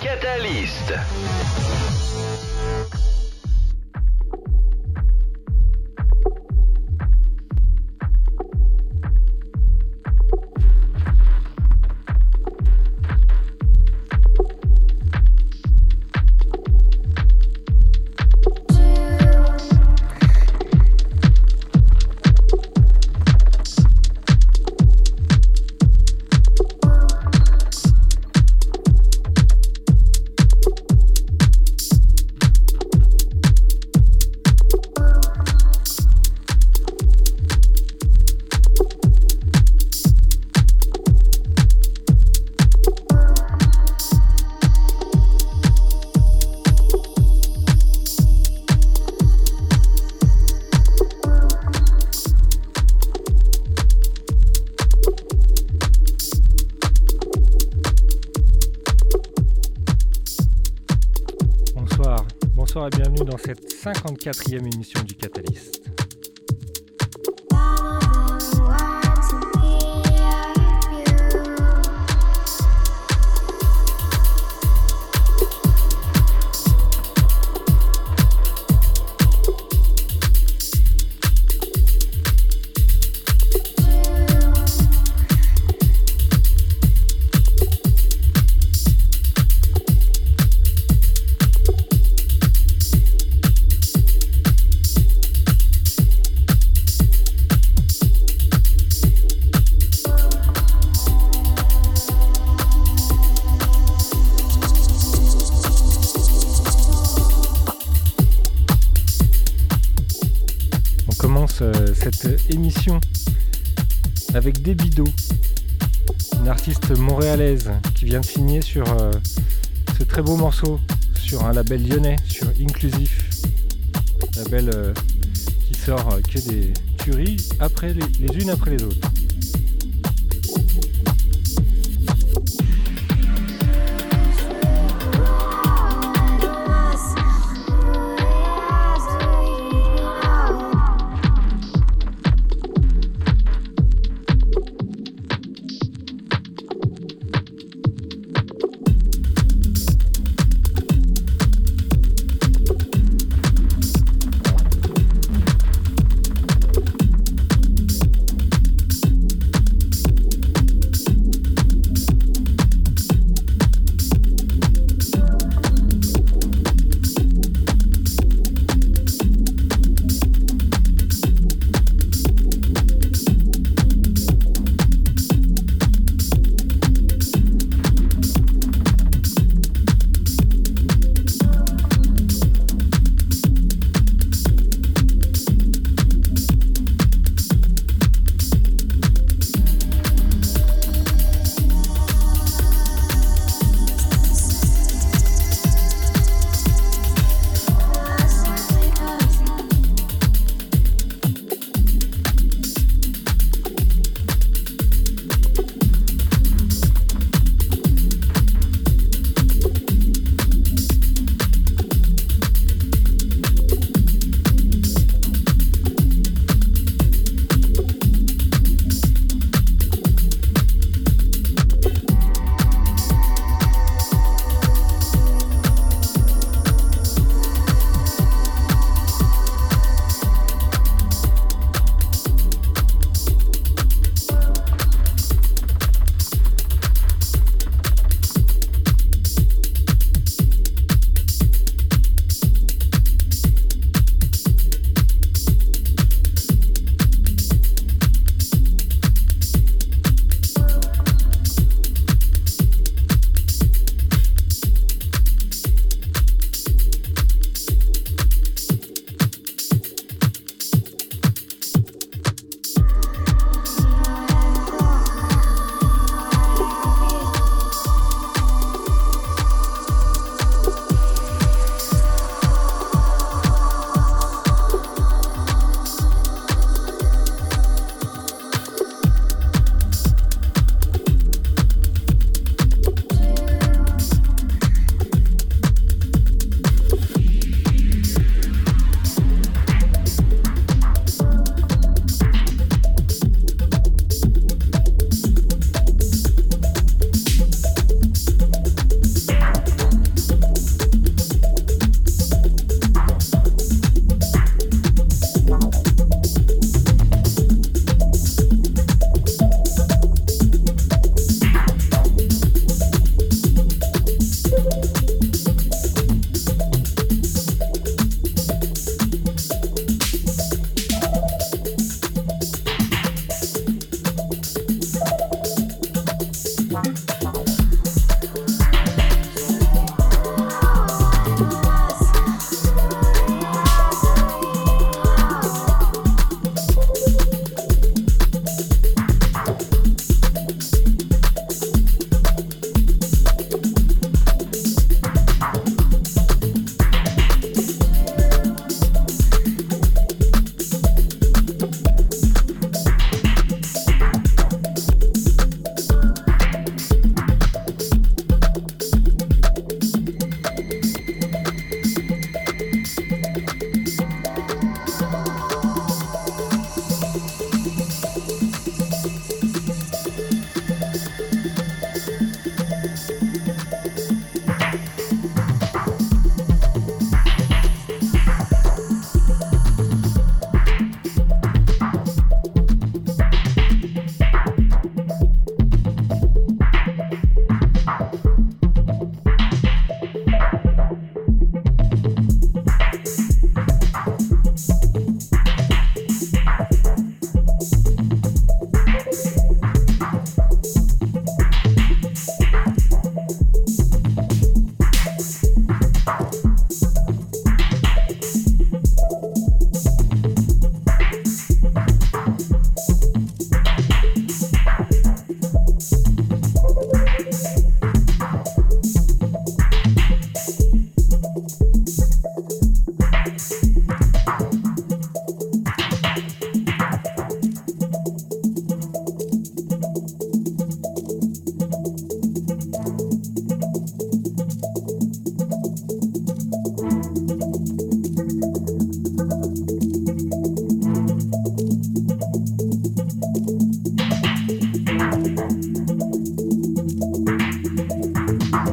Catalyst. 54e émission du morceau sur un label lyonnais, sur Inclusif, label euh, qui sort euh, que des tueries après les unes après les autres.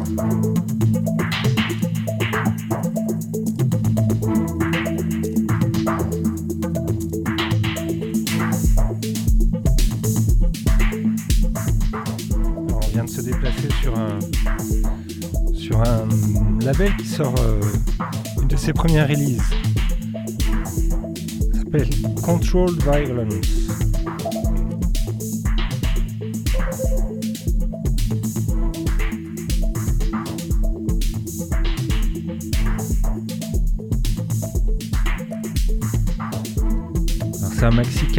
On vient de se déplacer sur un sur label qui sort euh, une de ses premières releases. Ça s'appelle Controlled Violence.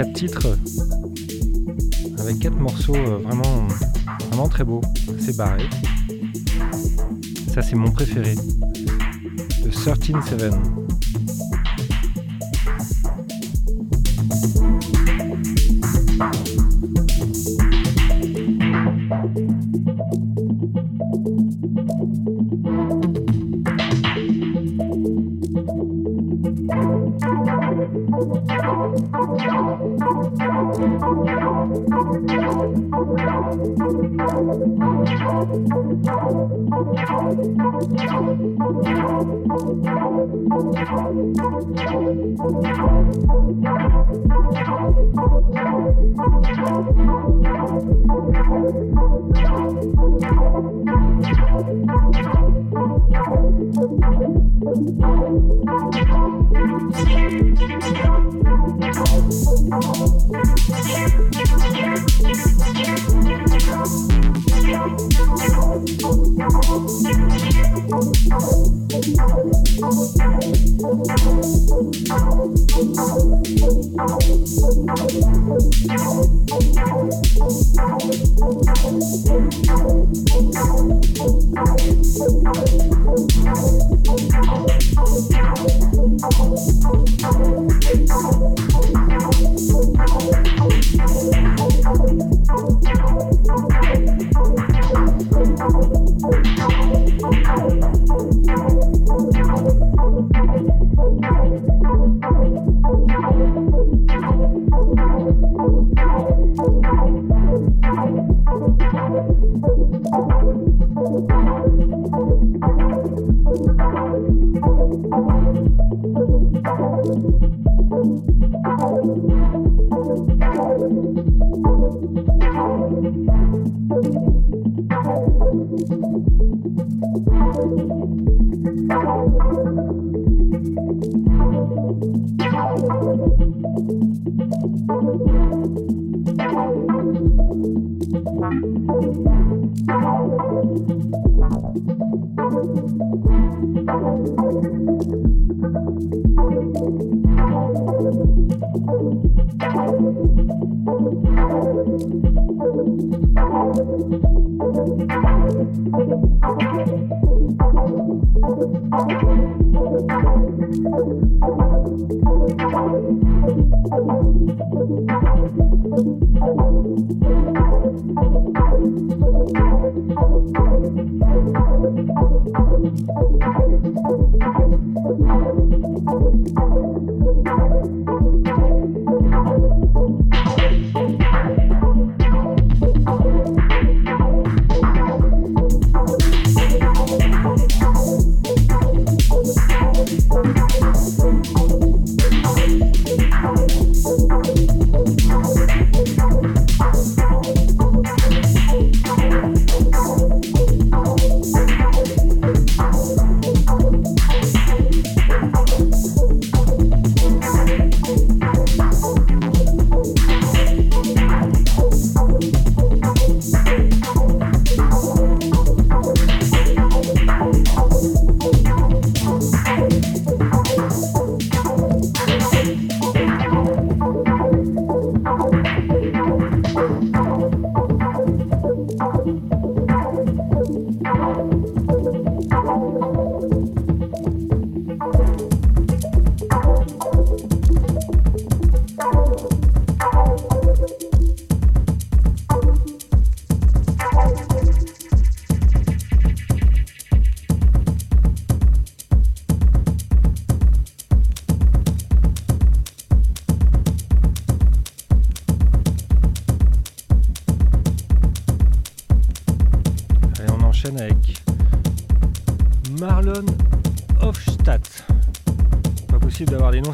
Un maxi 4 titres avec 4 morceaux euh, vraiment, vraiment très beaux, assez barré. Ça c'est mon préféré, le 13-7.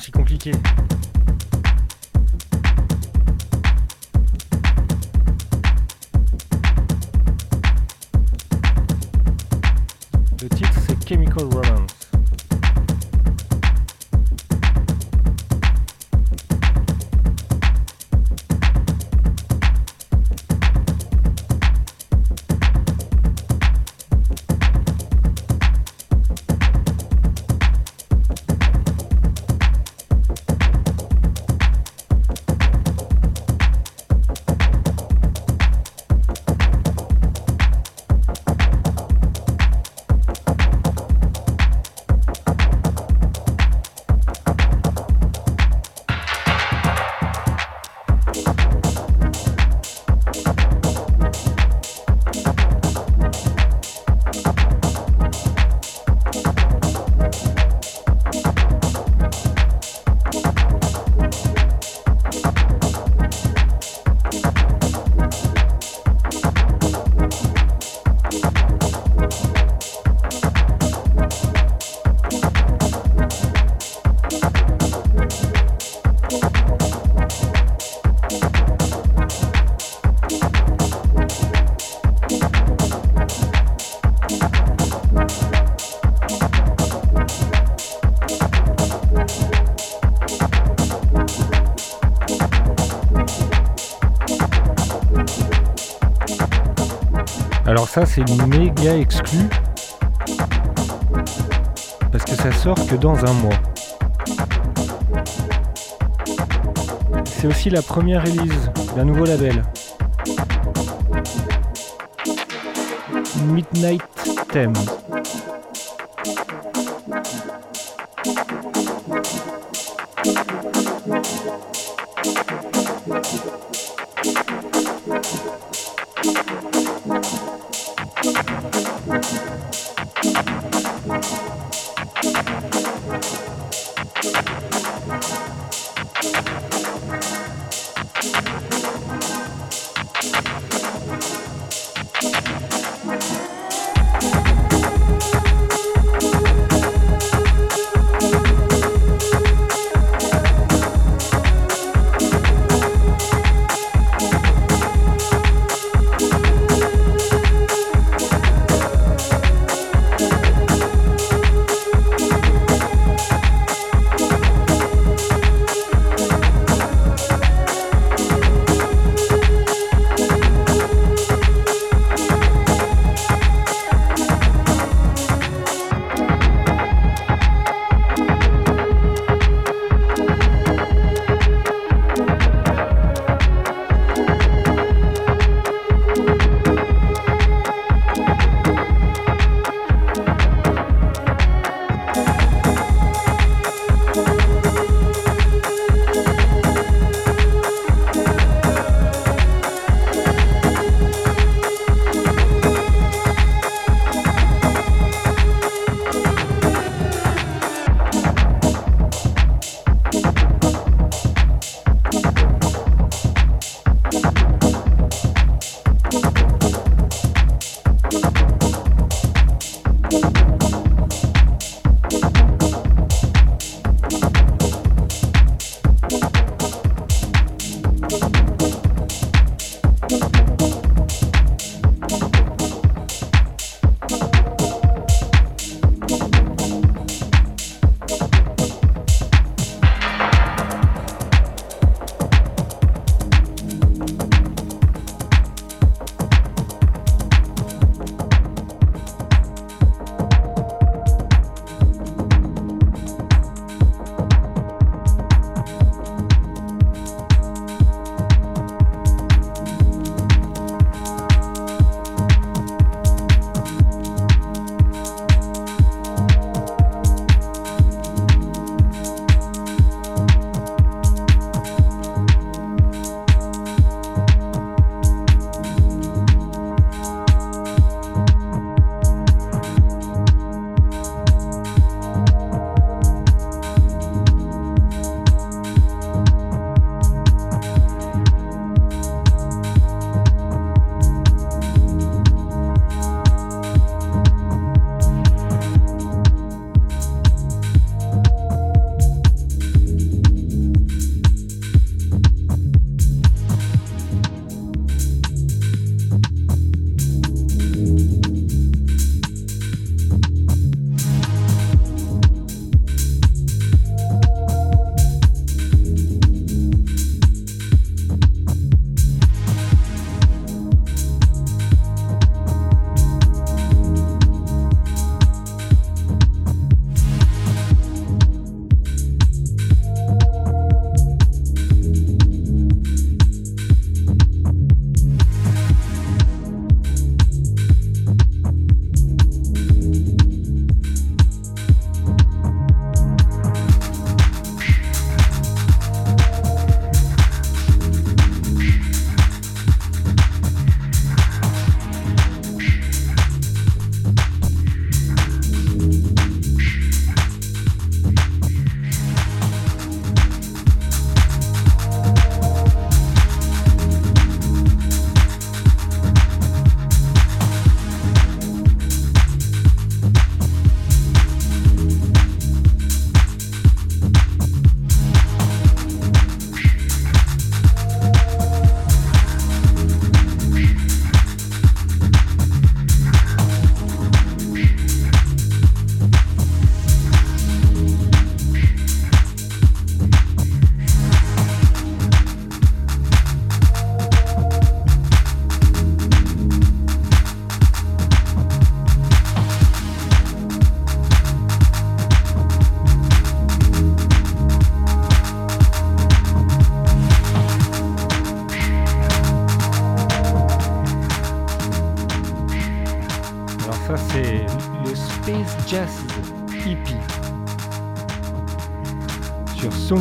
Si compliqué. Ça c'est méga exclu parce que ça sort que dans un mois. C'est aussi la première release d'un nouveau label. Midnight Theme.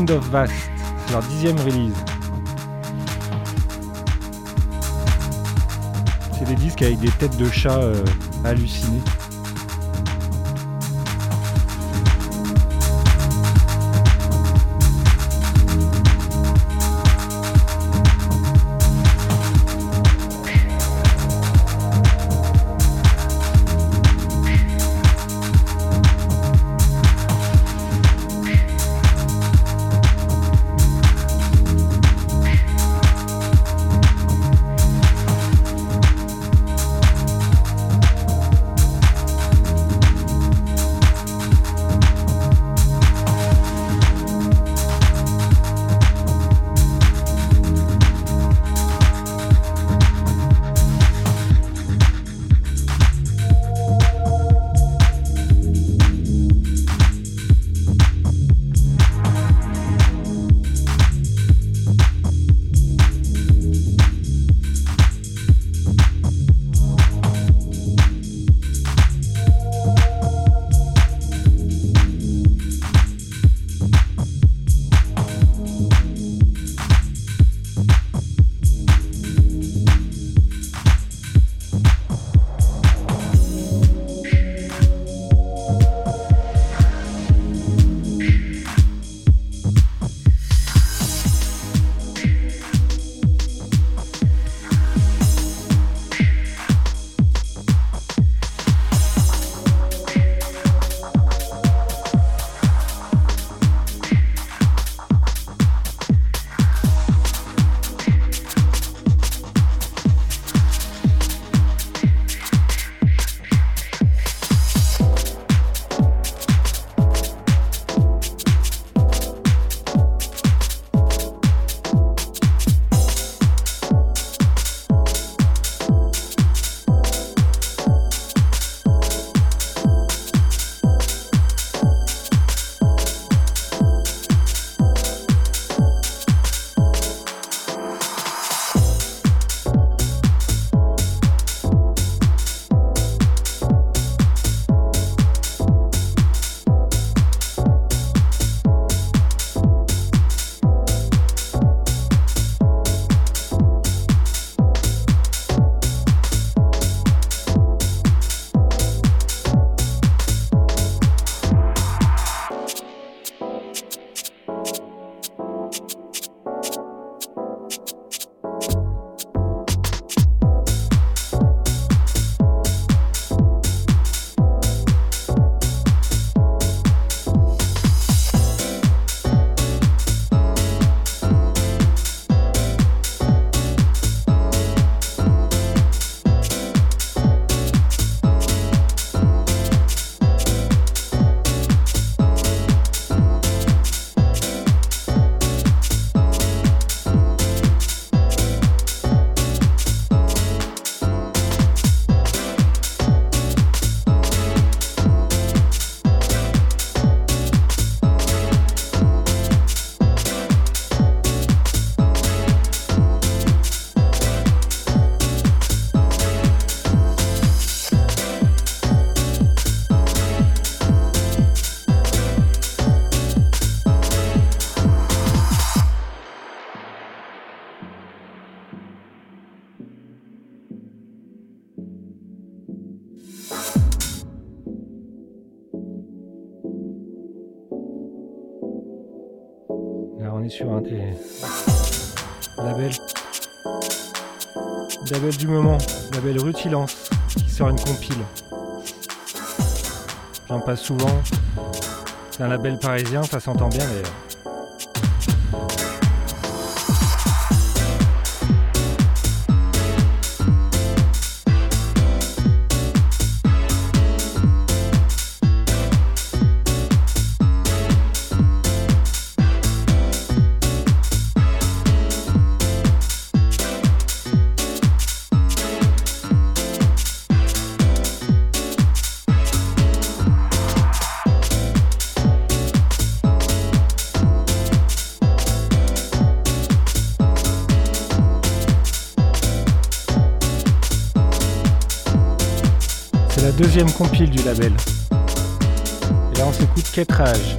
Of c'est leur dixième release. C'est des disques avec des têtes de chat euh, hallucinées. Du moment, label Rutilance, qui sort une compile. J'en passe souvent. C'est un label parisien, ça s'entend bien d'ailleurs. Compile du label. Et là on s'écoute Ketrage.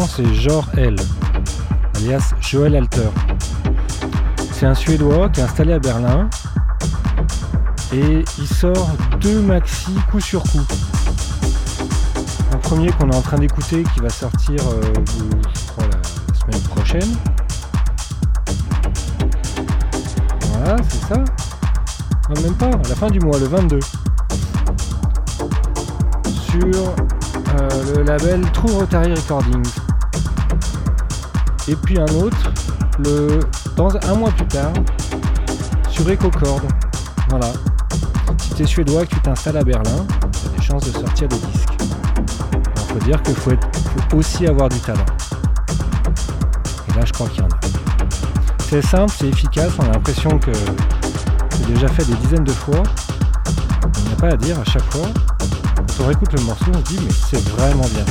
C'est Jor L, alias Joel Alter. C'est un Suédois qui est installé à Berlin et il sort deux maxi coup sur coup. Un premier qu'on est en train d'écouter qui va sortir euh, la semaine prochaine. Voilà, c'est ça. Non, même pas, la fin du mois, le 22. Sur euh, le label True Rotary Recordings. Et puis un autre, le, dans un mois plus tard, sur EcoCord. Voilà. Si es suédois que tu t'installes à Berlin, tu as des chances de sortir des disques. Il faut dire qu'il faut, faut aussi avoir du talent. Et là, je crois qu'il y en a. C'est simple, c'est efficace, on a l'impression que c'est déjà fait des dizaines de fois. Il n'y a pas à dire à chaque fois. Quand on réécoute le morceau, on se dit mais c'est vraiment bien.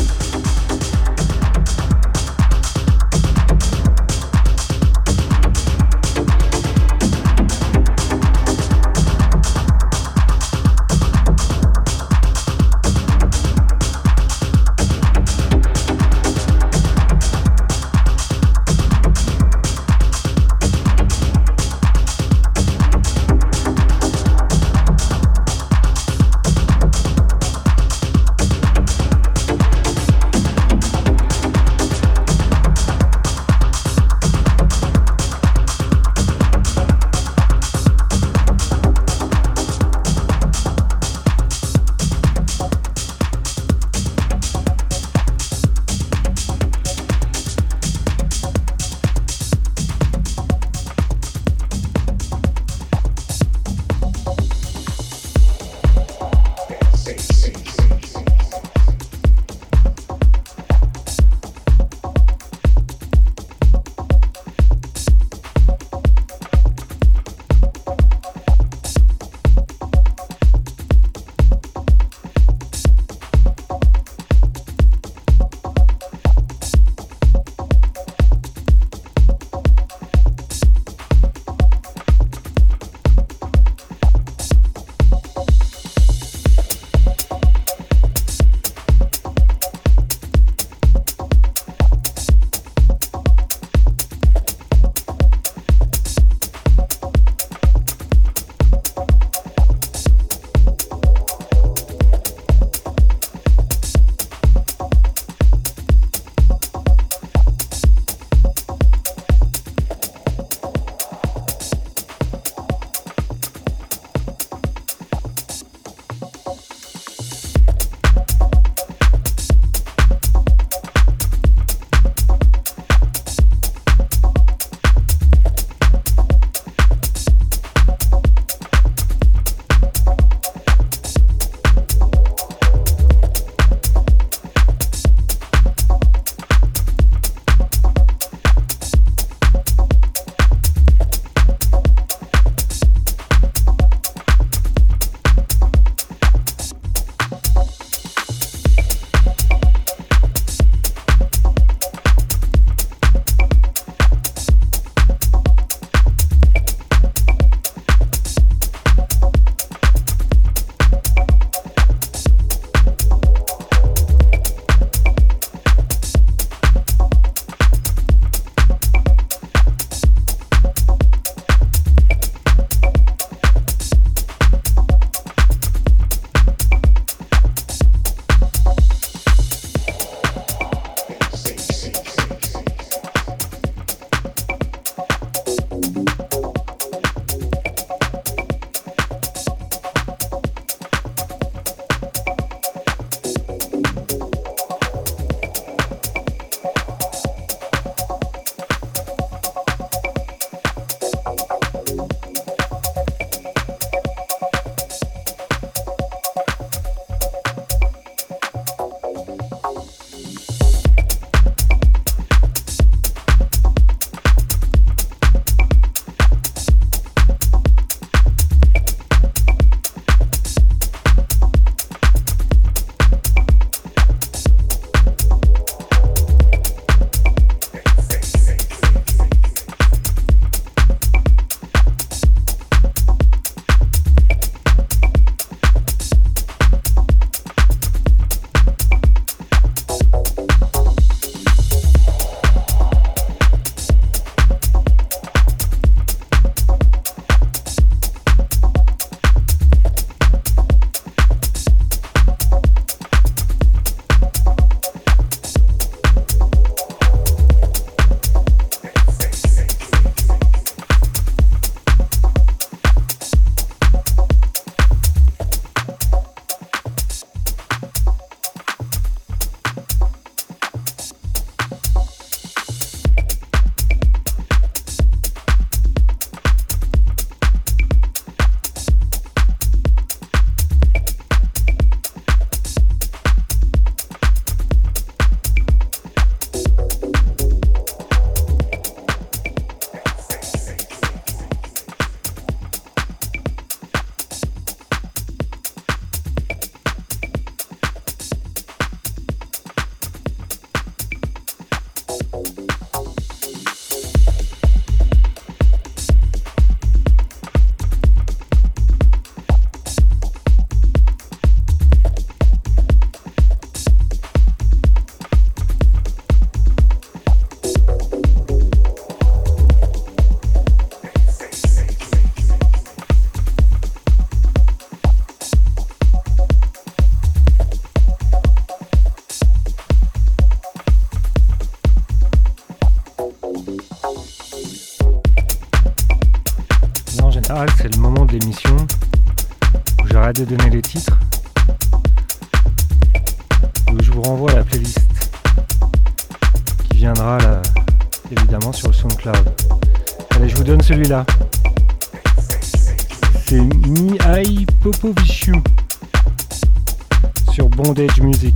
Music.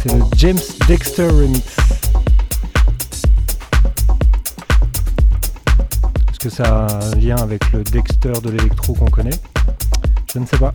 C'est le James Dexter Remix. Est-ce que ça a un lien avec le Dexter de l'électro qu'on connaît? Je ne sais pas.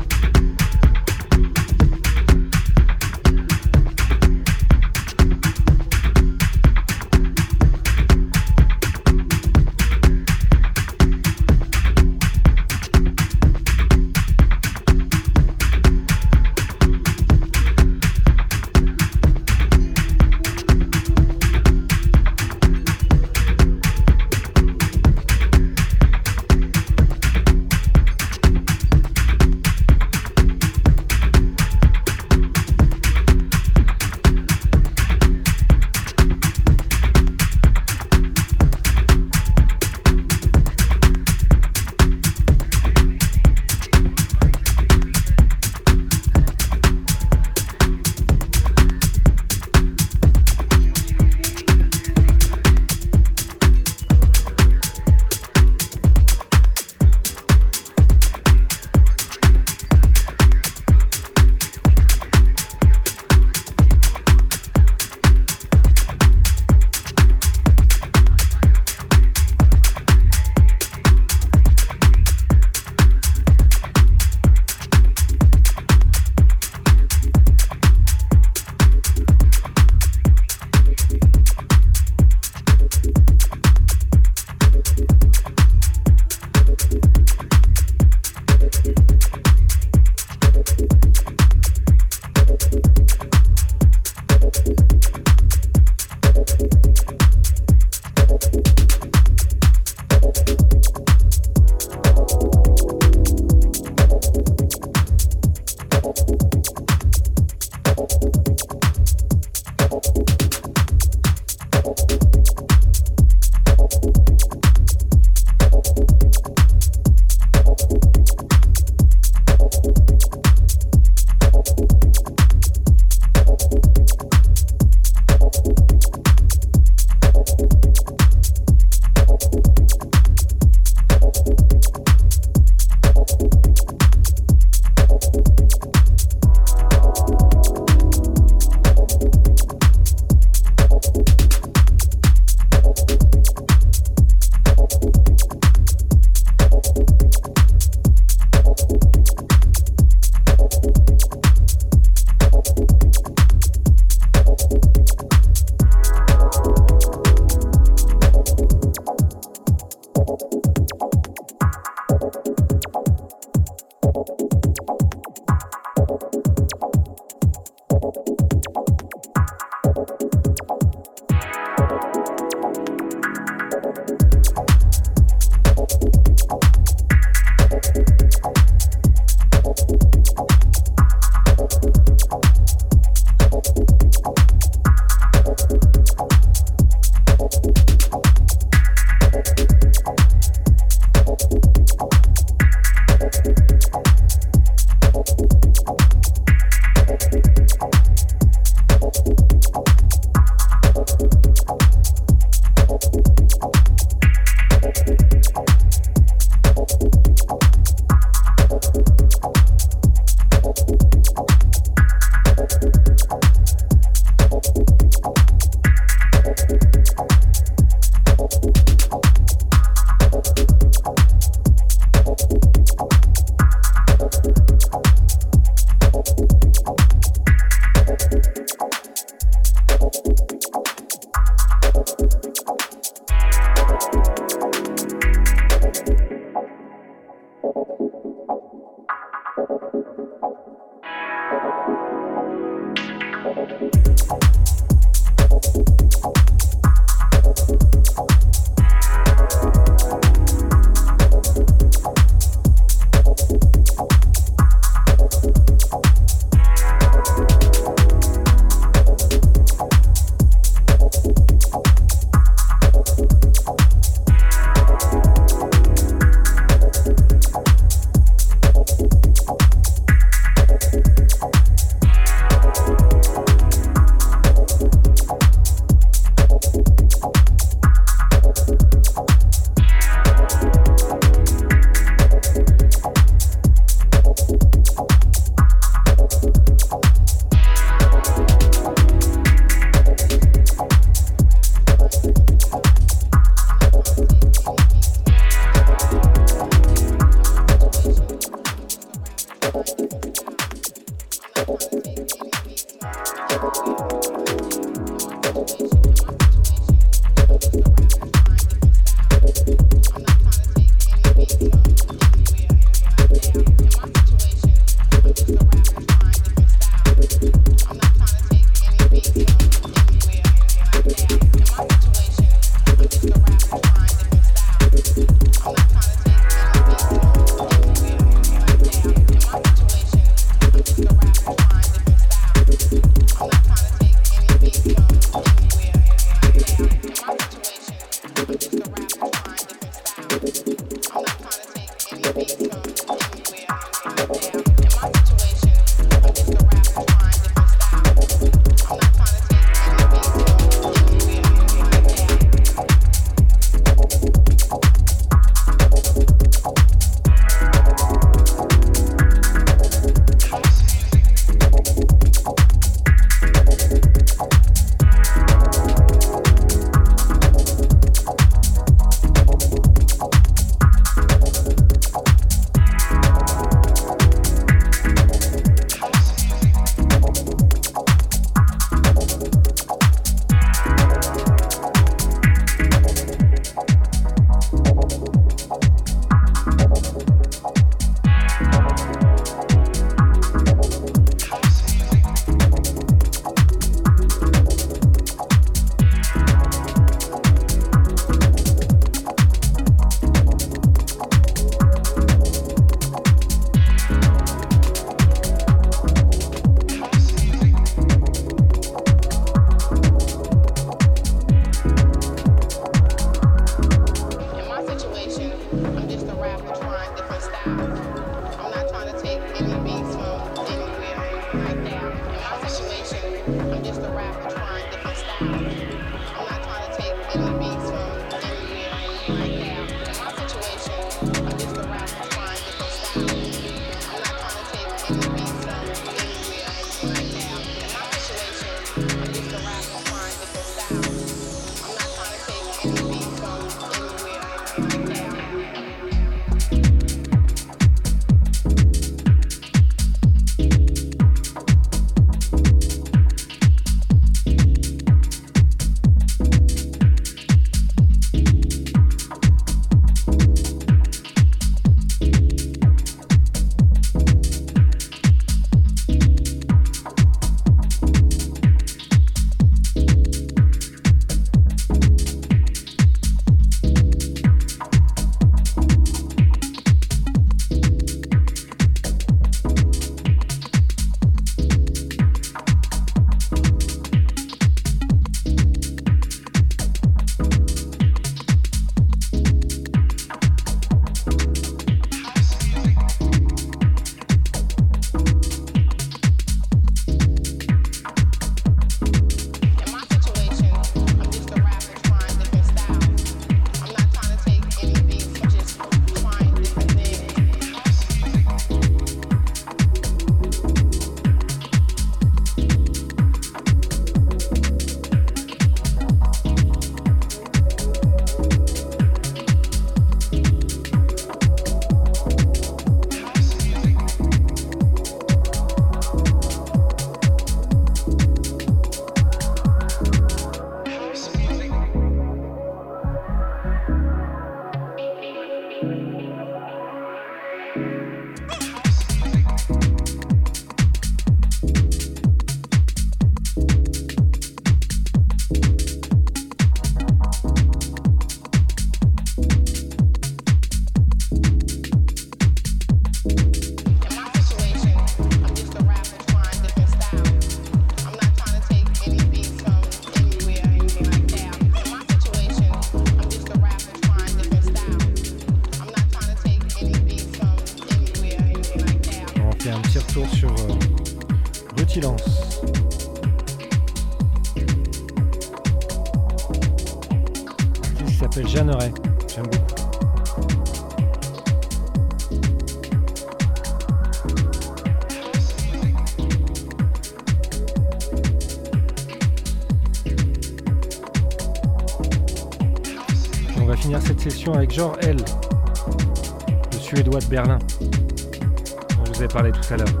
Berlin, dont je vous ai parlé tout à l'heure.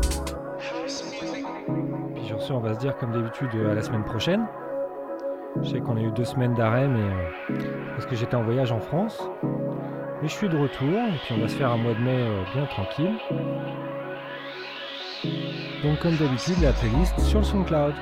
Puis sur ce, on va se dire comme d'habitude à la semaine prochaine. Je sais qu'on a eu deux semaines d'arrêt, mais euh, parce que j'étais en voyage en France. Mais je suis de retour, et puis on va se faire un mois de mai euh, bien tranquille. Donc comme d'habitude, la playlist sur le SoundCloud.